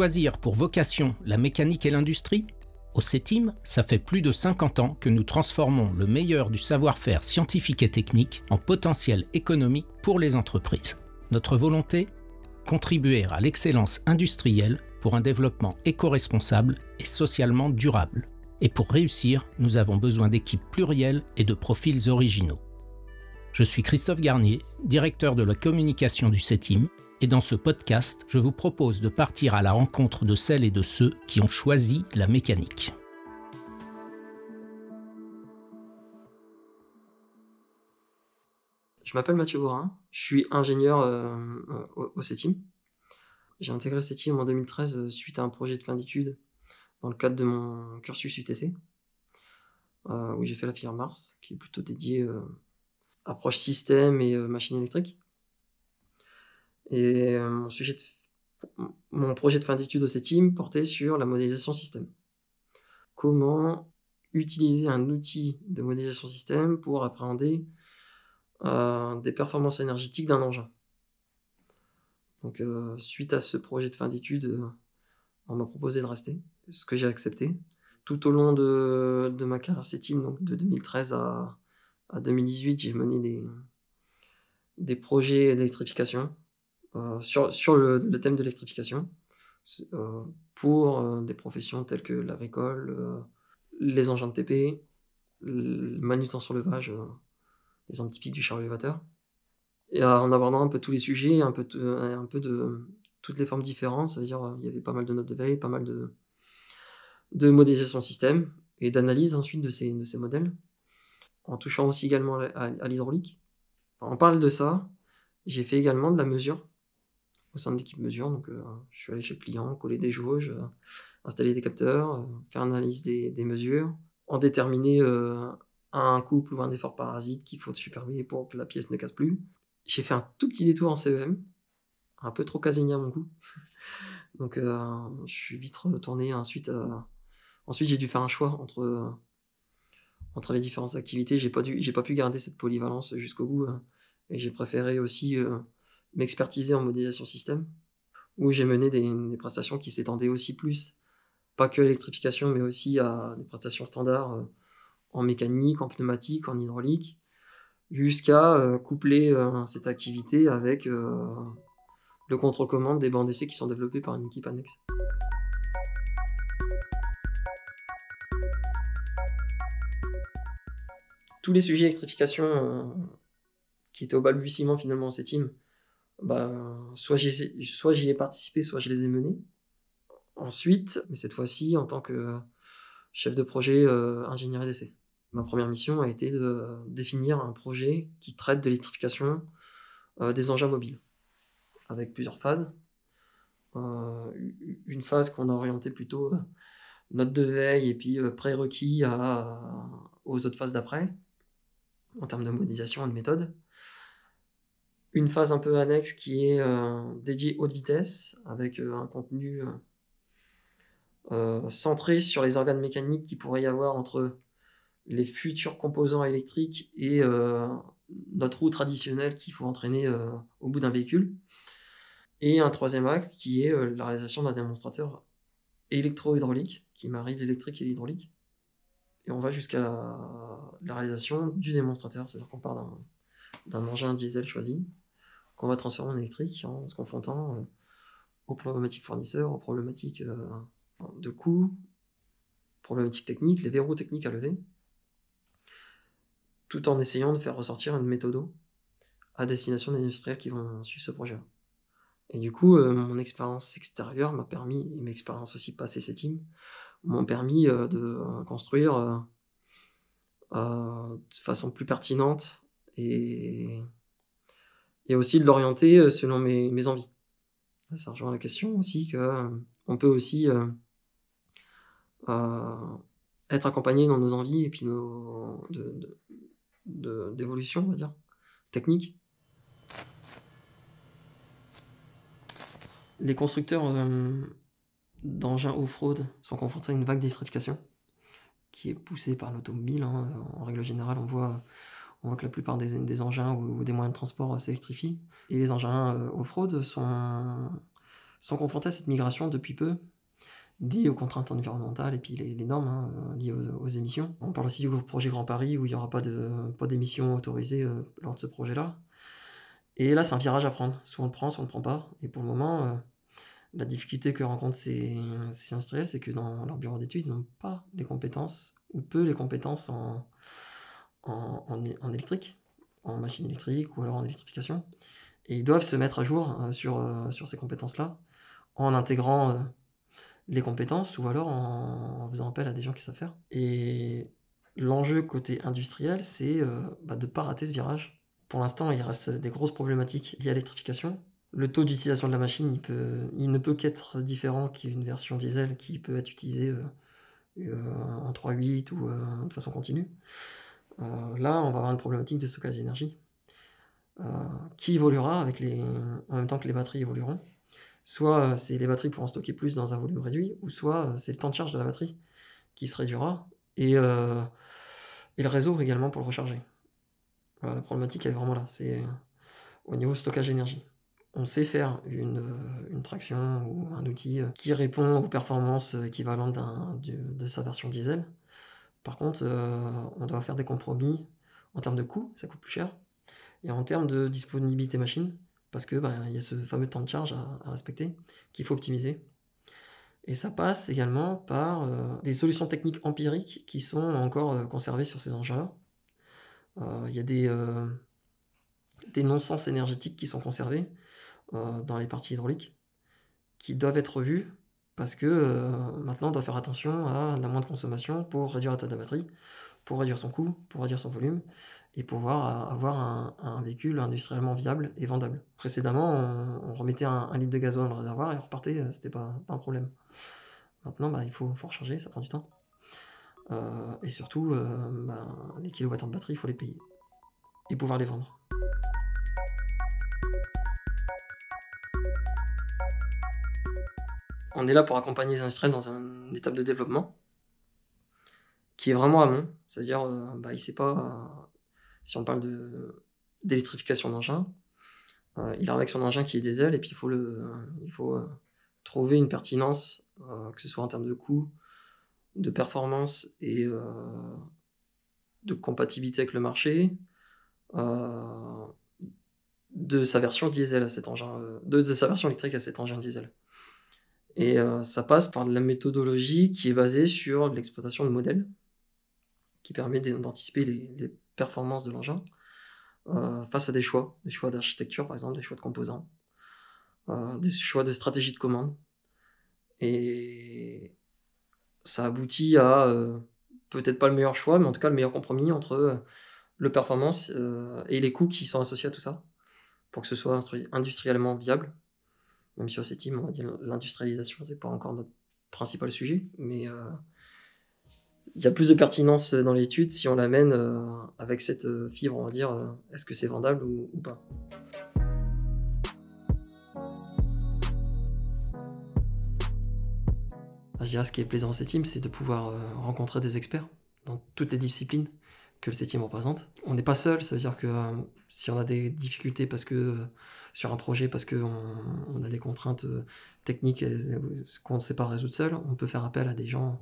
Choisir pour vocation la mécanique et l'industrie Au CETIM, ça fait plus de 50 ans que nous transformons le meilleur du savoir-faire scientifique et technique en potentiel économique pour les entreprises. Notre volonté Contribuer à l'excellence industrielle pour un développement éco-responsable et socialement durable. Et pour réussir, nous avons besoin d'équipes plurielles et de profils originaux. Je suis Christophe Garnier, directeur de la communication du CETIM, et dans ce podcast, je vous propose de partir à la rencontre de celles et de ceux qui ont choisi la mécanique. Je m'appelle Mathieu Borin, je suis ingénieur euh, au, au CETIM. J'ai intégré le CETIM en 2013 euh, suite à un projet de fin d'études dans le cadre de mon cursus UTC, euh, où j'ai fait la filière Mars, qui est plutôt dédiée euh, approche système et machine électrique. Et mon, sujet mon projet de fin d'études au CETIM portait sur la modélisation système. Comment utiliser un outil de modélisation système pour appréhender des performances énergétiques d'un engin. Donc, euh, suite à ce projet de fin d'études, euh, on m'a proposé de rester, ce que j'ai accepté. Tout au long de, ma carrière CETIM, donc de 2013 à, 2018, j'ai mené des, des projets d'électrification euh, sur, sur le, thème de l'électrification pour des professions telles que l'agricole, les engins de TP, le manutention levage, les typiques du chariot élévateur et en abordant un peu tous les sujets, un peu, un peu de toutes les formes différentes, c'est-à-dire il y avait pas mal de notes de veille, pas mal de, de modélisation système et d'analyse ensuite de ces, de ces modèles, en touchant aussi également à, l'hydraulique. On parle de ça, j'ai fait également de la mesure au sein de l'équipe mesure, donc euh, je suis allé chez le client, coller des jauges, euh, installer des capteurs, euh, faire l'analyse des, des, mesures, en déterminer un couple ou un effort parasite qu'il faut superviser pour que la pièce ne casse plus, j'ai fait un tout petit détour en CEM, un peu trop casinier à mon goût. Donc euh, je suis vite retourné ensuite. Euh, ensuite j'ai dû faire un choix entre, entre les différentes activités. J'ai pas, pas pu garder cette polyvalence jusqu'au bout. Hein. et j'ai préféré aussi euh, m'expertiser en modélisation système, où j'ai mené des, prestations qui s'étendaient aussi plus, pas que à l'électrification, mais aussi à des prestations standards en mécanique, en pneumatique, en hydraulique jusqu'à euh, coupler euh, cette activité avec euh, le contre-commande des bancs d'essai qui sont développés par une équipe annexe. Tous les sujets d'électrification qui étaient au balbutiement finalement en cette bah, soit j'y ai participé, soit je les ai menés. Ensuite, mais cette fois-ci en tant que chef de projet ingénierie d'essai. Ma première mission a été de définir un projet qui traite de l'électrification euh, des engins mobiles, avec plusieurs phases. Euh, une phase qu'on a orientée plutôt euh, note de veille et puis prérequis aux autres phases d'après, en termes de modélisation et de méthode. Une phase un peu annexe qui est dédiée haute vitesse, avec un contenu centré sur les organes mécaniques qui pourrait y avoir entre les futurs composants électriques et euh, notre roue traditionnelle qu'il faut entraîner euh, au bout d'un véhicule. Et un troisième acte qui est euh, la réalisation d'un démonstrateur électro-hydraulique qui marie l'électrique et l'hydraulique. Et on va jusqu'à la, réalisation du démonstrateur, c'est-à-dire qu'on part d'un engin diesel choisi, qu'on va transformer en électrique en se confrontant aux problématiques fournisseurs, aux problématiques de coûts, problématiques techniques, les verrous techniques à lever tout en essayant de faire ressortir une méthode à destination des industriels qui vont suivre ce projet. Et du coup, euh, mon expérience extérieure m'a permis, et mes expériences aussi passées ces teams, m'ont permis euh, de euh, construire de façon plus pertinente et, aussi de l'orienter selon mes, envies. Ça rejoint la question aussi que on peut aussi être accompagné dans nos envies et puis nos, d'évolution, on va dire, technique. Les constructeurs euh, d'engins off-road sont confrontés à une vague d'électrification qui est poussée par l'automobile. Hein. En règle générale, on voit, on voit que la plupart des, engins ou, des moyens de transport s'électrifient. Et les engins euh, off-road sont, sont confrontés à cette migration depuis peu, liées aux contraintes environnementales et puis les, normes hein, liées aux, émissions. On parle aussi du projet Grand Paris où il n'y aura pas d'émissions autorisées lors de ce projet-là. Et là, c'est un virage à prendre. Soit on le prend, soit on ne le prend pas. Et pour le moment, la difficulté que rencontrent ces, industriels, c'est que dans leur bureau d'études, ils n'ont pas les compétences, ou peu les compétences en, en, électrique, en machine électrique ou alors en électrification. Et ils doivent se mettre à jour euh, sur, euh, sur ces compétences-là, en intégrant euh, les compétences ou alors en, faisant appel à des gens qui savent faire. Et l'enjeu côté industriel, c'est bah, de ne pas rater ce virage. Pour l'instant, il reste des grosses problématiques liées à l'électrification le taux d'utilisation de la machine, il, ne peut qu'être différent qu'une version diesel qui peut être utilisée euh, euh, en 3.8 ou de façon continue. Là, on va avoir une problématique de stockage d'énergie qui évoluera avec les, en même temps que les batteries évolueront. Soit c'est les batteries pourront stocker plus dans un volume réduit, ou soit c'est le temps de charge de la batterie qui se réduira, et, le réseau également pour le recharger. la problématique est vraiment là, c'est au niveau stockage d'énergie on sait faire une, euh, traction ou un outil euh, qui répond aux performances équivalentes de sa version diesel. Par contre, euh, on doit faire des compromis en termes de coût, ça coûte plus cher, et en termes de disponibilité machine, parce que il y a ce fameux temps de charge à, respecter qu'il faut optimiser. Et ça passe également par des solutions techniques empiriques qui sont encore conservées sur ces engins-là. Il y a des, non-sens énergétiques qui sont conservés, euh, dans les parties hydrauliques qui doivent être vues parce que euh, maintenant on doit faire attention à la moindre consommation pour réduire la taille de la batterie, pour réduire son coût, pour réduire son volume et pouvoir avoir un, véhicule industriellement viable et vendable. Précédemment, on, remettait un, litre de gazole dans le réservoir et on repartait, euh, c'était pas, pas un problème. Maintenant, bah, il faut, faut, recharger, ça prend du temps. et surtout, bah, les kilowattheures de batterie, il faut les payer et pouvoir les vendre. On est là pour accompagner les industriels dans une étape de développement qui est vraiment amont. C'est-à-dire, euh, bah, il sait pas, euh, si on parle de, d'électrification d'engin, euh, il arrive avec son engin qui est diesel et puis il faut, le, il faut trouver une pertinence, que ce soit en termes de coût, de performance et de compatibilité avec le marché, de sa version diesel à cet engin, de sa version électrique à cet engin diesel. Et euh, ça passe par de la méthodologie qui est basée sur l'exploitation de modèles, qui permet d'anticiper les, performances de l'engin euh, face à des choix, des choix d'architecture par exemple, des choix de composants, euh, des choix de stratégie de commande. Et ça aboutit à peut-être pas le meilleur choix, mais en tout cas le meilleur compromis entre le performance et les coûts qui sont associés à tout ça, pour que ce soit industriellement viable même si au team, on va dire l'industrialisation, c'est pas encore notre principal sujet, mais euh, il y a plus de pertinence dans l'étude si on l'amène euh, avec cette euh, fibre, on va dire, est-ce que c'est vendable ou, pas. Je dirais ce qui est plaisant dans team, c'est de pouvoir rencontrer des experts dans toutes les disciplines que le team représente. On n'est pas seul, ça veut dire que si on a des difficultés parce que sur un projet parce qu'on on a des contraintes euh, techniques qu'on ne sait pas résoudre seul, on peut faire appel à des gens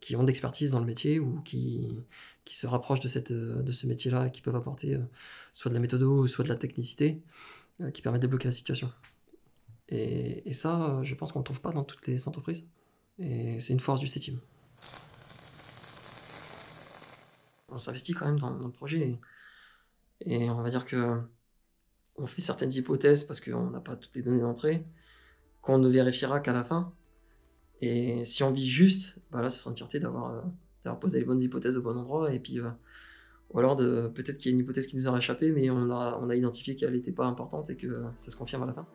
qui ont d'expertise dans le métier ou qui, qui se rapprochent de, cette, euh, de ce métier-là et qui peuvent apporter euh, soit de la méthode soit de la technicité qui permet de débloquer la situation. Et, et ça, je pense qu'on ne trouve pas dans toutes les entreprises. Et c'est une force du CETIM. On s'investit quand même dans, dans, le projet et, on va dire que on fait certaines hypothèses parce qu'on n'a pas toutes les données d'entrée, qu'on ne vérifiera qu'à la fin. Et si on vit juste, bah là, ce sera une fierté d'avoir euh, posé les bonnes hypothèses au bon endroit. Et puis, euh, ou alors peut-être qu'il y a une hypothèse qui nous aura échappé, mais on a, on a identifié qu'elle n'était pas importante et que ça se confirme à la fin.